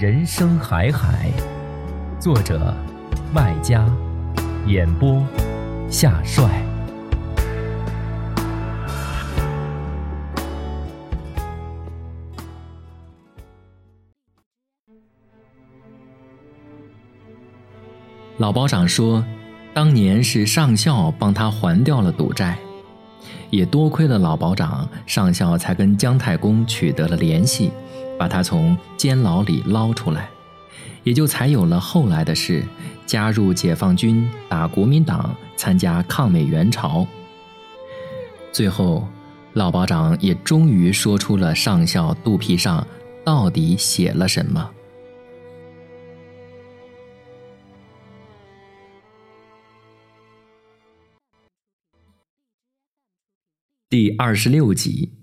人生海海，作者麦家，演播夏帅。老保长说，当年是上校帮他还掉了赌债，也多亏了老保长，上校才跟姜太公取得了联系。把他从监牢里捞出来，也就才有了后来的事：加入解放军，打国民党，参加抗美援朝。最后，老保长也终于说出了上校肚皮上到底写了什么。第二十六集。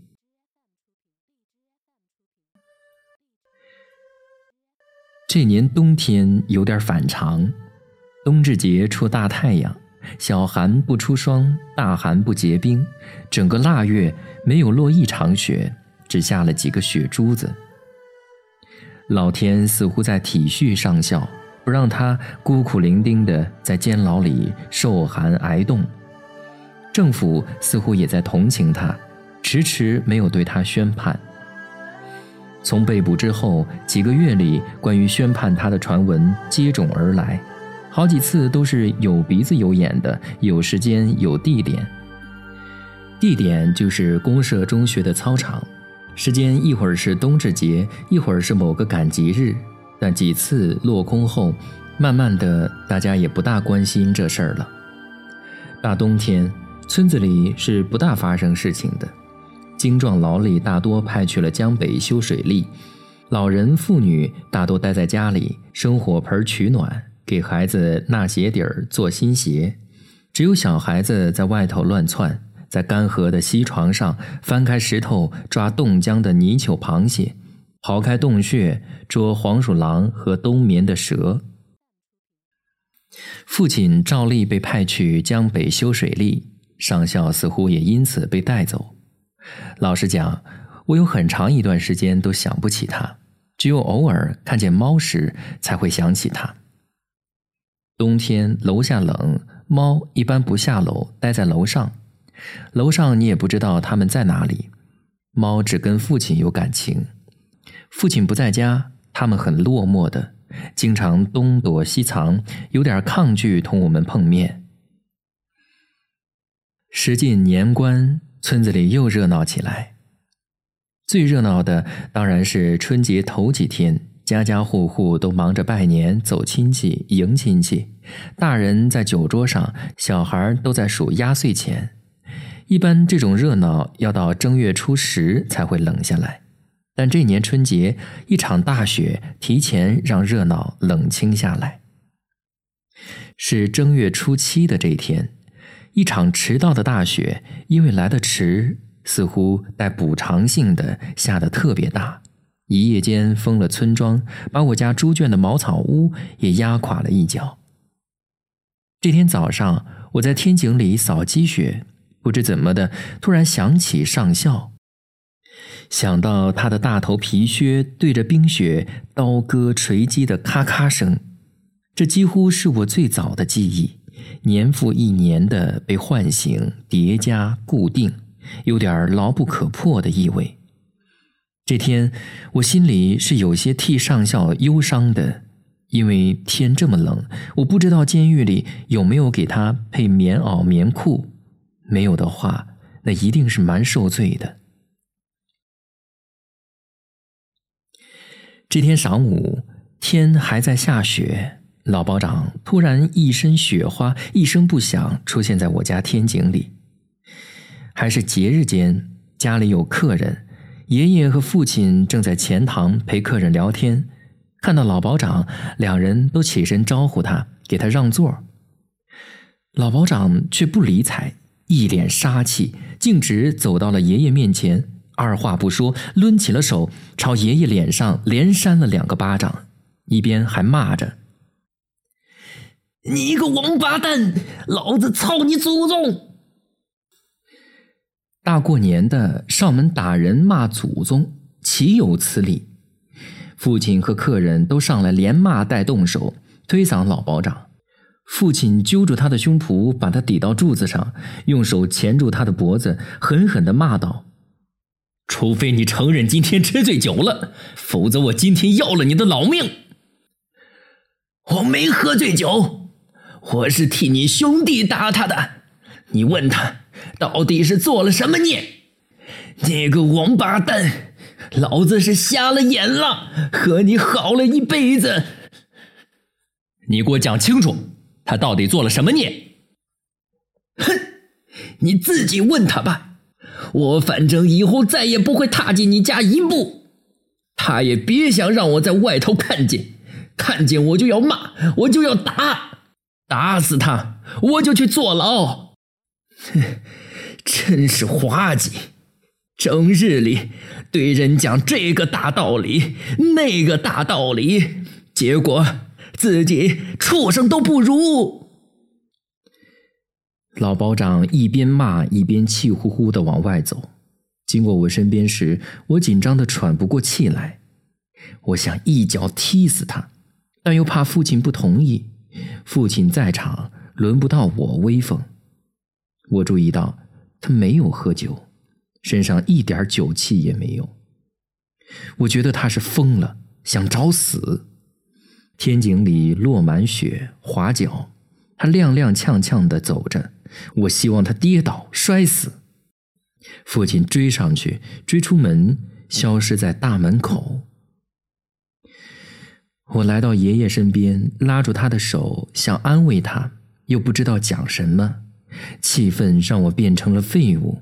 这年冬天有点反常，冬至节出大太阳，小寒不出霜，大寒不结冰，整个腊月没有落一场雪，只下了几个雪珠子。老天似乎在体恤上校，不让他孤苦伶仃的在监牢里受寒挨冻。政府似乎也在同情他，迟迟没有对他宣判。从被捕之后几个月里，关于宣判他的传闻接踵而来，好几次都是有鼻子有眼的，有时间有地点。地点就是公社中学的操场，时间一会儿是冬至节，一会儿是某个赶集日。但几次落空后，慢慢的大家也不大关心这事儿了。大冬天，村子里是不大发生事情的。精壮劳力大多派去了江北修水利，老人妇女大多待在家里生火盆取暖，给孩子纳鞋底儿做新鞋。只有小孩子在外头乱窜，在干涸的溪床上翻开石头抓冻僵的泥鳅、螃蟹，刨开洞穴捉黄鼠狼和冬眠的蛇。父亲照例被派去江北修水利，上校似乎也因此被带走。老实讲，我有很长一段时间都想不起他，只有偶尔看见猫时才会想起他。冬天楼下冷，猫一般不下楼，待在楼上。楼上你也不知道它们在哪里。猫只跟父亲有感情，父亲不在家，它们很落寞的，经常东躲西藏，有点抗拒同我们碰面。时近年关。村子里又热闹起来。最热闹的当然是春节头几天，家家户户都忙着拜年、走亲戚、迎亲戚。大人在酒桌上，小孩都在数压岁钱。一般这种热闹要到正月初十才会冷下来，但这年春节一场大雪提前让热闹冷清下来。是正月初七的这一天。一场迟到的大雪，因为来得迟，似乎带补偿性的下得特别大，一夜间封了村庄，把我家猪圈的茅草屋也压垮了一角。这天早上，我在天井里扫积雪，不知怎么的，突然想起上校，想到他的大头皮靴对着冰雪刀割锤击的咔咔声，这几乎是我最早的记忆。年复一年的被唤醒、叠加、固定，有点牢不可破的意味。这天我心里是有些替上校忧伤的，因为天这么冷，我不知道监狱里有没有给他配棉袄、棉裤。没有的话，那一定是蛮受罪的。这天晌午，天还在下雪，老保长突然一身雪花，一声不响出现在我家天井里。还是节日间，家里有客人。爷爷和父亲正在前堂陪客人聊天，看到老保长，两人都起身招呼他，给他让座。老保长却不理睬，一脸杀气，径直走到了爷爷面前，二话不说，抡起了手，朝爷爷脸上连扇了两个巴掌，一边还骂着：“你一个王八蛋，老子操你祖宗！”大过年的上门打人骂祖宗，岂有此理？父亲和客人都上来连骂带动手，推搡老保长。父亲揪住他的胸脯，把他抵到柱子上，用手钳住他的脖子，狠狠地骂道：“除非你承认今天吃醉酒了，否则我今天要了你的老命！”我没喝醉酒，我是替你兄弟打他的。你问他。到底是做了什么孽？你个王八蛋！老子是瞎了眼了，和你好了一辈子。你给我讲清楚，他到底做了什么孽？哼，你自己问他吧。我反正以后再也不会踏进你家一步，他也别想让我在外头看见，看见我就要骂，我就要打，打死他，我就去坐牢。哼。真是滑稽！整日里对人讲这个大道理，那个大道理，结果自己畜生都不如。老保长一边骂一边气呼呼的往外走，经过我身边时，我紧张的喘不过气来。我想一脚踢死他，但又怕父亲不同意。父亲在场，轮不到我威风。我注意到。他没有喝酒，身上一点酒气也没有。我觉得他是疯了，想找死。天井里落满雪，滑脚，他踉踉跄跄的走着。我希望他跌倒摔死。父亲追上去，追出门，消失在大门口。我来到爷爷身边，拉住他的手，想安慰他，又不知道讲什么。气氛让我变成了废物，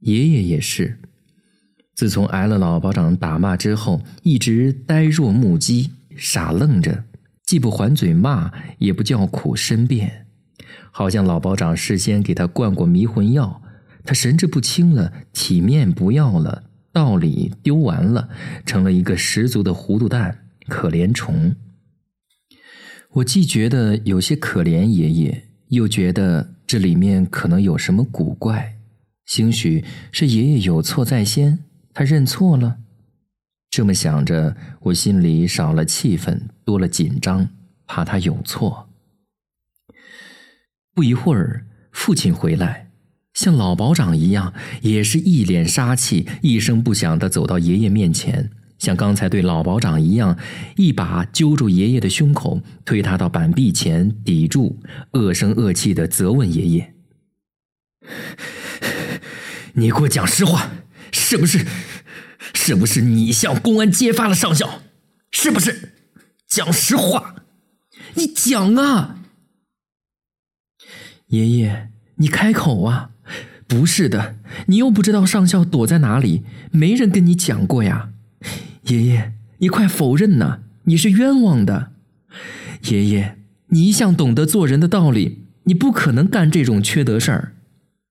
爷爷也是。自从挨了老保长打骂之后，一直呆若木鸡，傻愣着，既不还嘴骂，也不叫苦申辩，好像老保长事先给他灌过迷魂药，他神志不清了，体面不要了，道理丢完了，成了一个十足的糊涂蛋、可怜虫。我既觉得有些可怜爷爷，又觉得。这里面可能有什么古怪，兴许是爷爷有错在先，他认错了。这么想着，我心里少了气愤，多了紧张，怕他有错。不一会儿，父亲回来，像老保长一样，也是一脸杀气，一声不响地走到爷爷面前。像刚才对老保长一样，一把揪住爷爷的胸口，推他到板壁前抵住，恶声恶气的责问爷爷：“你给我讲实话，是不是？是不是你向公安揭发了上校？是不是？讲实话，你讲啊！爷爷，你开口啊！不是的，你又不知道上校躲在哪里，没人跟你讲过呀。”爷爷，你快否认呐！你是冤枉的。爷爷，你一向懂得做人的道理，你不可能干这种缺德事儿。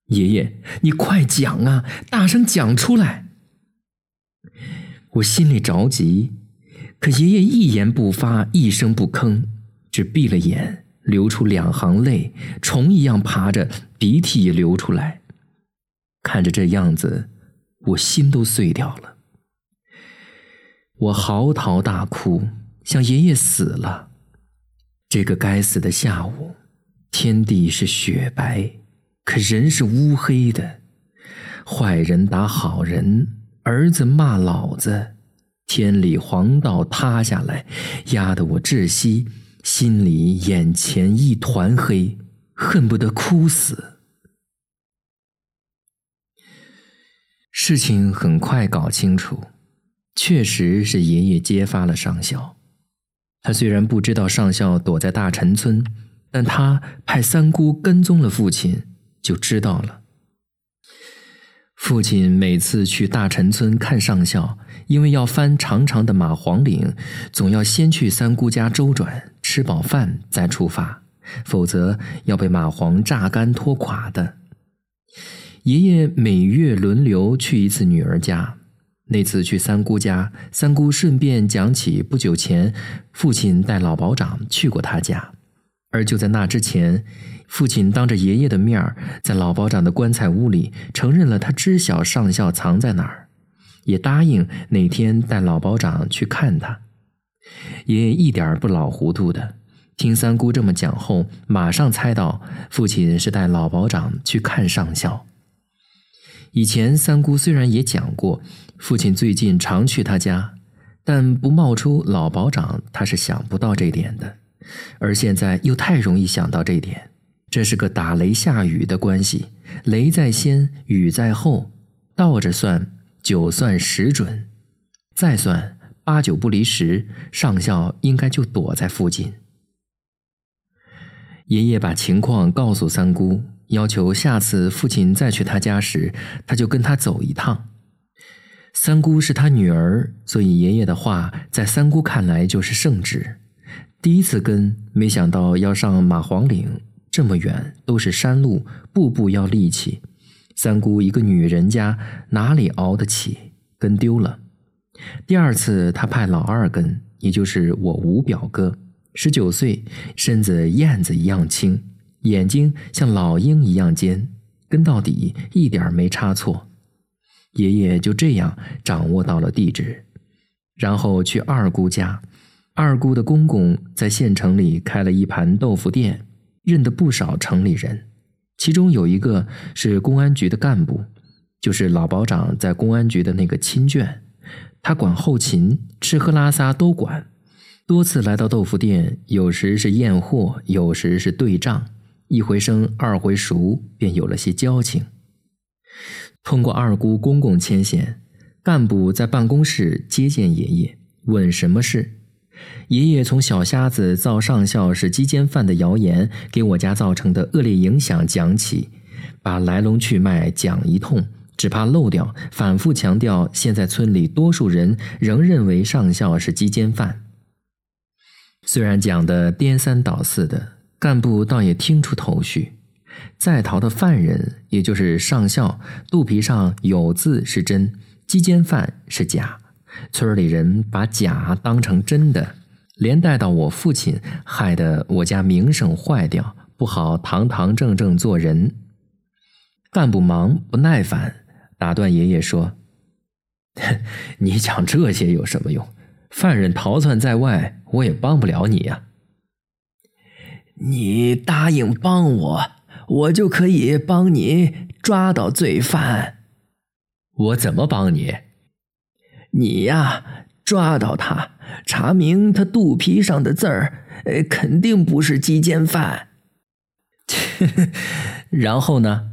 爷爷，你快讲啊，大声讲出来！我心里着急，可爷爷一言不发，一声不吭，只闭了眼，流出两行泪，虫一样爬着，鼻涕也流出来。看着这样子，我心都碎掉了。我嚎啕大哭，想爷爷死了。这个该死的下午，天地是雪白，可人是乌黑的。坏人打好人，儿子骂老子，天理黄道塌下来，压得我窒息，心里眼前一团黑，恨不得哭死。事情很快搞清楚，确实是爷爷揭发了上校。他虽然不知道上校躲在大陈村，但他派三姑跟踪了父亲，就知道了。父亲每次去大陈村看上校，因为要翻长长的马黄岭，总要先去三姑家周转，吃饱饭再出发，否则要被蚂蟥榨干拖垮的。爷爷每月轮流去一次女儿家。那次去三姑家，三姑顺便讲起不久前父亲带老保长去过他家，而就在那之前，父亲当着爷爷的面儿，在老保长的棺材屋里承认了他知晓上校藏在哪儿，也答应哪天带老保长去看他。爷爷一点不老糊涂的，听三姑这么讲后，马上猜到父亲是带老保长去看上校。以前三姑虽然也讲过，父亲最近常去他家，但不冒出老保长，他是想不到这点的。而现在又太容易想到这点，这是个打雷下雨的关系，雷在先，雨在后，倒着算，九算十准，再算八九不离十，上校应该就躲在附近。爷爷把情况告诉三姑。要求下次父亲再去他家时，他就跟他走一趟。三姑是他女儿，所以爷爷的话在三姑看来就是圣旨。第一次跟，没想到要上马黄岭，这么远，都是山路，步步要力气。三姑一个女人家哪里熬得起，跟丢了。第二次他派老二跟，也就是我五表哥，十九岁，身子燕子一样轻。眼睛像老鹰一样尖，跟到底一点没差错。爷爷就这样掌握到了地址，然后去二姑家。二姑的公公在县城里开了一盘豆腐店，认得不少城里人，其中有一个是公安局的干部，就是老保长在公安局的那个亲眷。他管后勤，吃喝拉撒都管。多次来到豆腐店，有时是验货，有时是对账。一回生，二回熟，便有了些交情。通过二姑公公牵线，干部在办公室接见爷爷，问什么事。爷爷从小瞎子造上校是鸡奸犯的谣言给我家造成的恶劣影响讲起，把来龙去脉讲一通，只怕漏掉，反复强调现在村里多数人仍认为上校是鸡奸犯。虽然讲的颠三倒四的。干部倒也听出头绪，在逃的犯人，也就是上校，肚皮上有字是真，鸡奸犯是假。村里人把假当成真的，连带到我父亲，害得我家名声坏掉，不好堂堂正正做人。干部忙不耐烦，打断爷爷说：“你讲这些有什么用？犯人逃窜在外，我也帮不了你呀。”你答应帮我，我就可以帮你抓到罪犯。我怎么帮你？你呀，抓到他，查明他肚皮上的字儿，呃，肯定不是鸡奸犯。然后呢？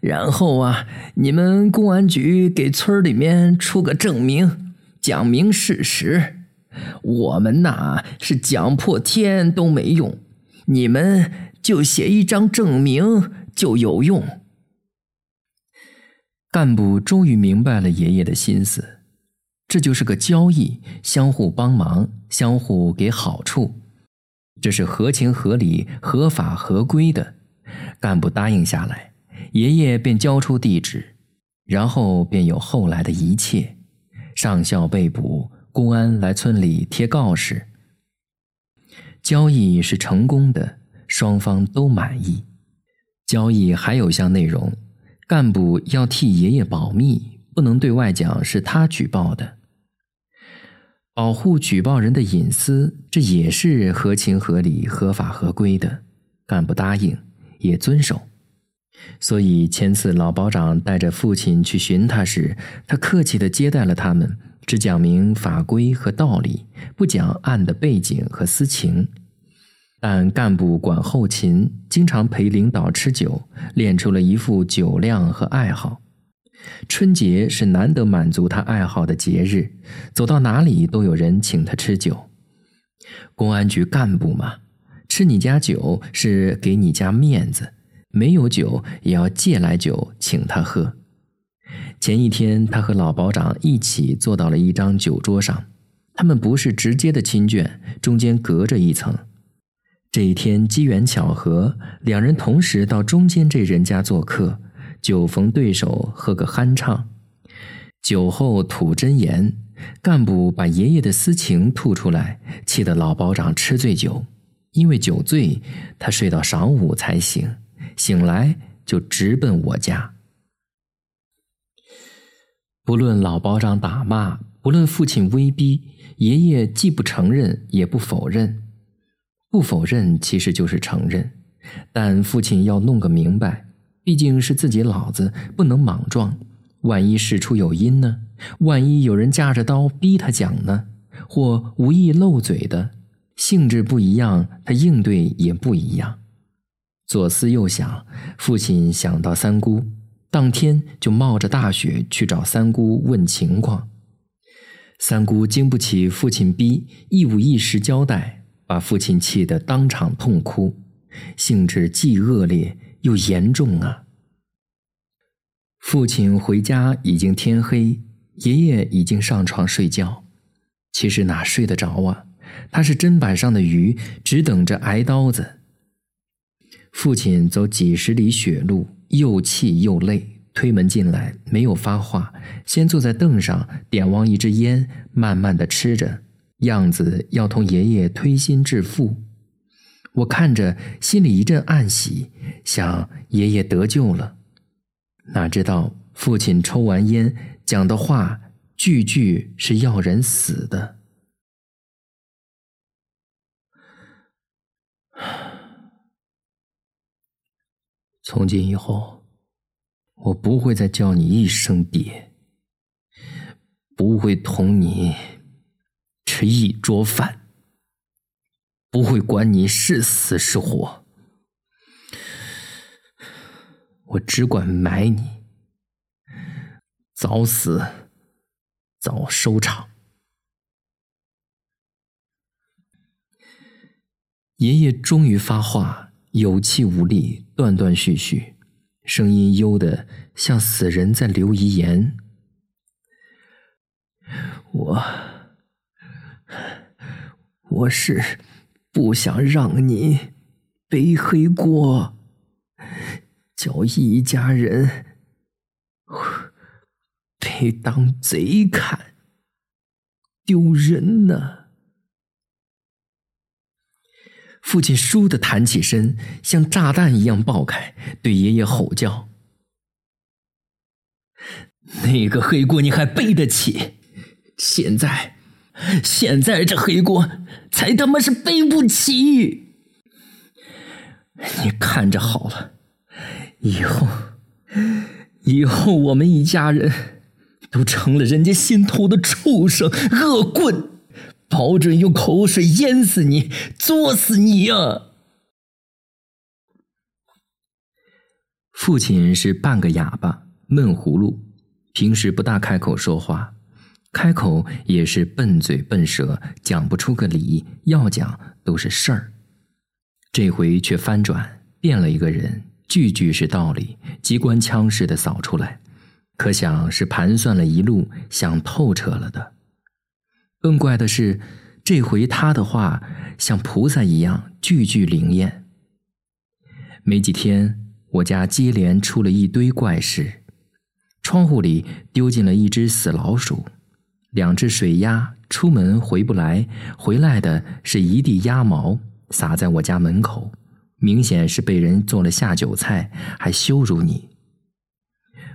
然后啊，你们公安局给村里面出个证明，讲明事实。我们呐是讲破天都没用，你们就写一张证明就有用。干部终于明白了爷爷的心思，这就是个交易，相互帮忙，相互给好处，这是合情合理、合法合规的。干部答应下来，爷爷便交出地址，然后便有后来的一切。上校被捕。公安来村里贴告示，交易是成功的，双方都满意。交易还有项内容，干部要替爷爷保密，不能对外讲是他举报的，保护举报人的隐私，这也是合情合理、合法合规的。干部答应，也遵守。所以前次老保长带着父亲去寻他时，他客气地接待了他们，只讲明法规和道理，不讲案的背景和私情。但干部管后勤，经常陪领导吃酒，练出了一副酒量和爱好。春节是难得满足他爱好的节日，走到哪里都有人请他吃酒。公安局干部嘛，吃你家酒是给你家面子，没有酒也要借来酒请他喝。前一天，他和老保长一起坐到了一张酒桌上，他们不是直接的亲眷，中间隔着一层。这一天机缘巧合，两人同时到中间这人家做客，酒逢对手，喝个酣畅。酒后吐真言，干部把爷爷的私情吐出来，气得老保长吃醉酒。因为酒醉，他睡到晌午才醒，醒来就直奔我家。不论老保长打骂，不论父亲威逼，爷爷既不承认，也不否认。不否认其实就是承认，但父亲要弄个明白，毕竟是自己老子，不能莽撞。万一事出有因呢？万一有人架着刀逼他讲呢？或无意漏嘴的，性质不一样，他应对也不一样。左思右想，父亲想到三姑，当天就冒着大雪去找三姑问情况。三姑经不起父亲逼，一五一十交代。把父亲气得当场痛哭，性质既恶劣又严重啊！父亲回家已经天黑，爷爷已经上床睡觉。其实哪睡得着啊？他是砧板上的鱼，只等着挨刀子。父亲走几十里雪路，又气又累，推门进来，没有发话，先坐在凳上，点望一支烟，慢慢的吃着。样子要同爷爷推心置腹，我看着心里一阵暗喜，想爷爷得救了。哪知道父亲抽完烟讲的话，句句是要人死的。从今以后，我不会再叫你一声爹，不会同你。吃一桌饭，不会管你是死是活，我只管埋你，早死早收场。爷爷终于发话，有气无力，断断续续，声音幽得像死人在留遗言。我。我是不想让你背黑锅，叫一家人被当贼看，丢人呢。父亲倏地弹起身，像炸弹一样爆开，对爷爷吼叫：“那个黑锅你还背得起？现在！”现在这黑锅才他妈是背不起！你看着好了，以后，以后我们一家人都成了人家心头的畜生、恶棍，保准用口水淹死你、作死你呀！父亲是半个哑巴、闷葫芦，平时不大开口说话。开口也是笨嘴笨舌，讲不出个理，要讲都是事儿。这回却翻转，变了一个人，句句是道理，机关枪似的扫出来，可想是盘算了一路，想透彻了的。更怪的是，这回他的话像菩萨一样，句句灵验。没几天，我家接连出了一堆怪事，窗户里丢进了一只死老鼠。两只水鸭出门回不来，回来的是一地鸭毛撒在我家门口，明显是被人做了下酒菜，还羞辱你。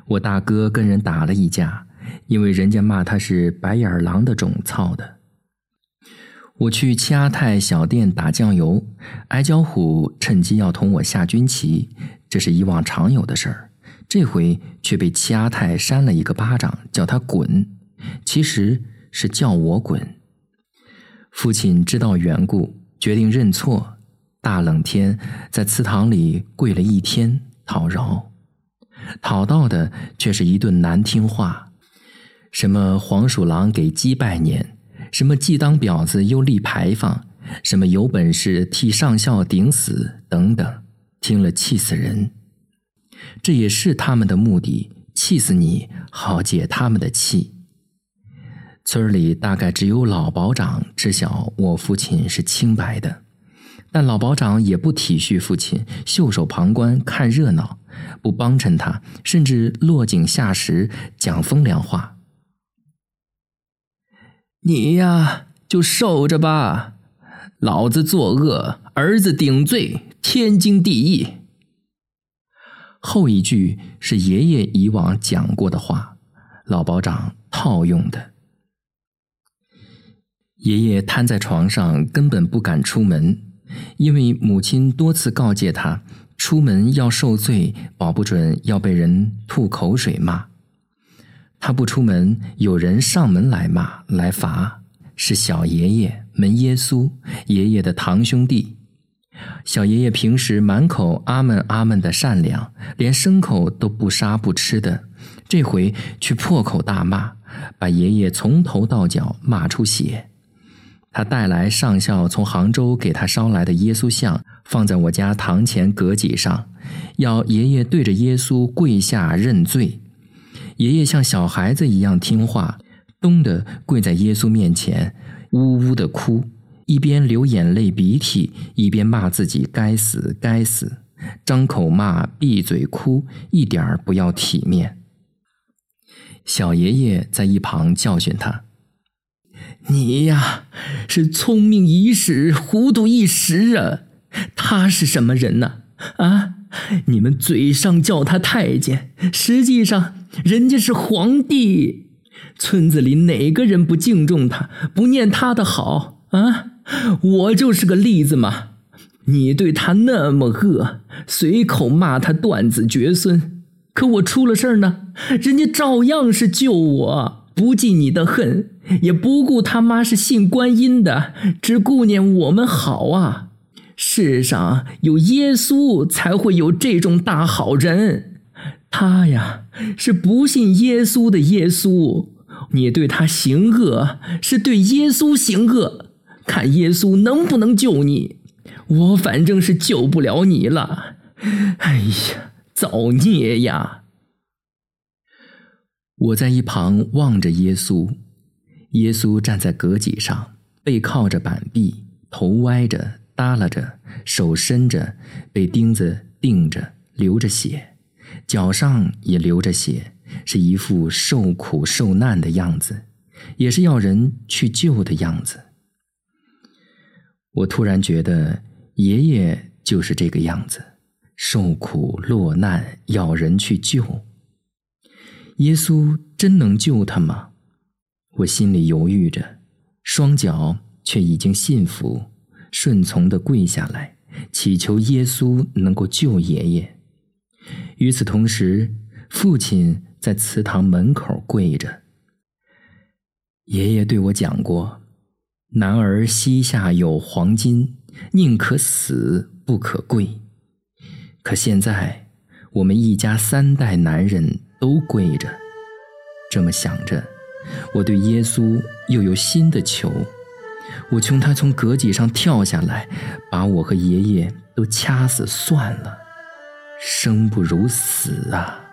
我大哥跟人打了一架，因为人家骂他是白眼狼的种操的。我去七阿泰小店打酱油，矮脚虎趁机要同我下军棋，这是以往常有的事儿。这回却被七阿泰扇了一个巴掌，叫他滚，其实是叫我滚。父亲知道缘故，决定认错，大冷天在祠堂里跪了一天讨饶，讨到的却是一顿难听话，什么黄鼠狼给鸡拜年。什么既当婊子又立牌坊，什么有本事替上校顶死等等，听了气死人。这也是他们的目的，气死你好解他们的气。村里大概只有老保长知晓我父亲是清白的，但老保长也不体恤父亲，袖手旁观看热闹，不帮衬他，甚至落井下石讲风凉话。你呀，就受着吧，老子作恶，儿子顶罪，天经地义。后一句是爷爷以往讲过的话，老保长套用的。爷爷瘫在床上，根本不敢出门，因为母亲多次告诫他，出门要受罪，保不准要被人吐口水骂。他不出门，有人上门来骂来罚，是小爷爷门耶稣爷爷的堂兄弟。小爷爷平时满口阿门阿门的善良，连牲口都不杀不吃的，这回却破口大骂，把爷爷从头到脚骂出血。他带来上校从杭州给他捎来的耶稣像，放在我家堂前阁脊上，要爷爷对着耶稣跪下认罪。爷爷像小孩子一样听话，咚的跪在耶稣面前，呜呜的哭，一边流眼泪鼻涕，一边骂自己该死该死，张口骂，闭嘴哭，一点儿不要体面。小爷爷在一旁教训他：“你呀，是聪明一时，糊涂一时啊！他是什么人呢？啊，你们嘴上叫他太监，实际上……”人家是皇帝，村子里哪个人不敬重他，不念他的好啊？我就是个例子嘛。你对他那么恶，随口骂他断子绝孙，可我出了事儿呢，人家照样是救我，不记你的恨，也不顾他妈是信观音的，只顾念我们好啊。世上有耶稣，才会有这种大好人。他呀，是不信耶稣的耶稣。你对他行恶，是对耶稣行恶。看耶稣能不能救你？我反正是救不了你了。哎呀，造孽呀！我在一旁望着耶稣，耶稣站在阁脊上，背靠着板壁，头歪着，耷拉着，手伸着，被钉子钉着，流着血。脚上也流着血，是一副受苦受难的样子，也是要人去救的样子。我突然觉得爷爷就是这个样子，受苦落难，要人去救。耶稣真能救他吗？我心里犹豫着，双脚却已经信服、顺从的跪下来，祈求耶稣能够救爷爷。与此同时，父亲在祠堂门口跪着。爷爷对我讲过：“男儿膝下有黄金，宁可死不可跪。”可现在，我们一家三代男人都跪着。这么想着，我对耶稣又有新的求：我求他从阁几上跳下来，把我和爷爷都掐死算了。生不如死啊！